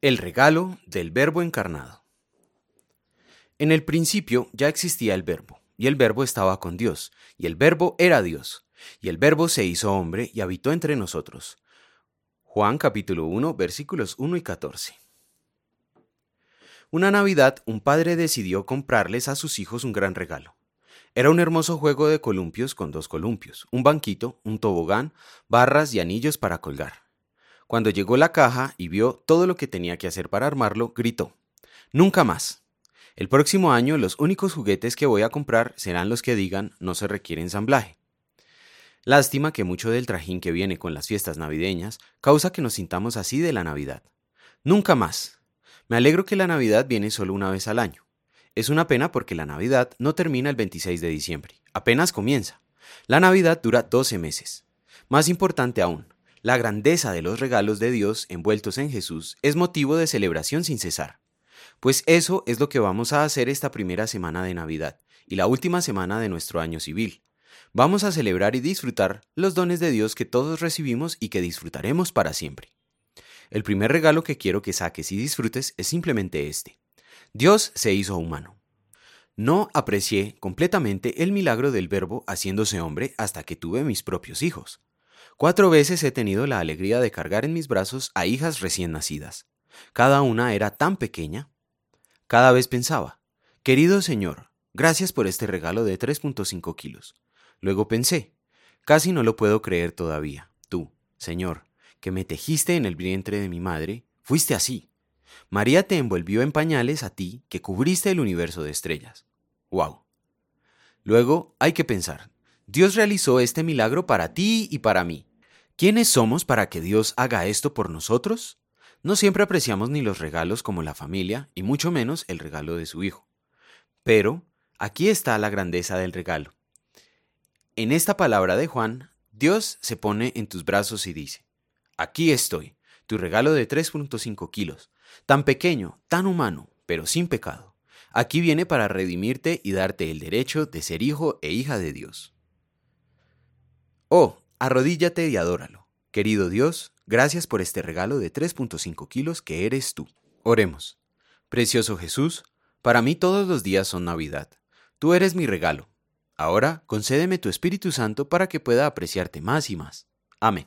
El regalo del Verbo encarnado. En el principio ya existía el Verbo, y el Verbo estaba con Dios, y el Verbo era Dios, y el Verbo se hizo hombre y habitó entre nosotros. Juan capítulo 1 versículos 1 y 14. Una Navidad un padre decidió comprarles a sus hijos un gran regalo. Era un hermoso juego de columpios con dos columpios, un banquito, un tobogán, barras y anillos para colgar. Cuando llegó la caja y vio todo lo que tenía que hacer para armarlo, gritó, Nunca más. El próximo año los únicos juguetes que voy a comprar serán los que digan no se requiere ensamblaje. Lástima que mucho del trajín que viene con las fiestas navideñas causa que nos sintamos así de la Navidad. Nunca más. Me alegro que la Navidad viene solo una vez al año. Es una pena porque la Navidad no termina el 26 de diciembre, apenas comienza. La Navidad dura 12 meses. Más importante aún, la grandeza de los regalos de Dios envueltos en Jesús es motivo de celebración sin cesar. Pues eso es lo que vamos a hacer esta primera semana de Navidad y la última semana de nuestro año civil. Vamos a celebrar y disfrutar los dones de Dios que todos recibimos y que disfrutaremos para siempre. El primer regalo que quiero que saques y disfrutes es simplemente este. Dios se hizo humano. No aprecié completamente el milagro del verbo haciéndose hombre hasta que tuve mis propios hijos. Cuatro veces he tenido la alegría de cargar en mis brazos a hijas recién nacidas. Cada una era tan pequeña. Cada vez pensaba, querido Señor, gracias por este regalo de 3.5 kilos. Luego pensé, casi no lo puedo creer todavía. Tú, Señor, que me tejiste en el vientre de mi madre, fuiste así. María te envolvió en pañales a ti que cubriste el universo de estrellas. ¡Wow! Luego hay que pensar, Dios realizó este milagro para ti y para mí. ¿Quiénes somos para que Dios haga esto por nosotros? No siempre apreciamos ni los regalos como la familia, y mucho menos el regalo de su hijo. Pero aquí está la grandeza del regalo. En esta palabra de Juan, Dios se pone en tus brazos y dice, aquí estoy, tu regalo de 3.5 kilos, tan pequeño, tan humano, pero sin pecado. Aquí viene para redimirte y darte el derecho de ser hijo e hija de Dios. Oh, Arrodíllate y adóralo. Querido Dios, gracias por este regalo de 3.5 kilos que eres tú. Oremos. Precioso Jesús, para mí todos los días son Navidad. Tú eres mi regalo. Ahora concédeme tu Espíritu Santo para que pueda apreciarte más y más. Amén.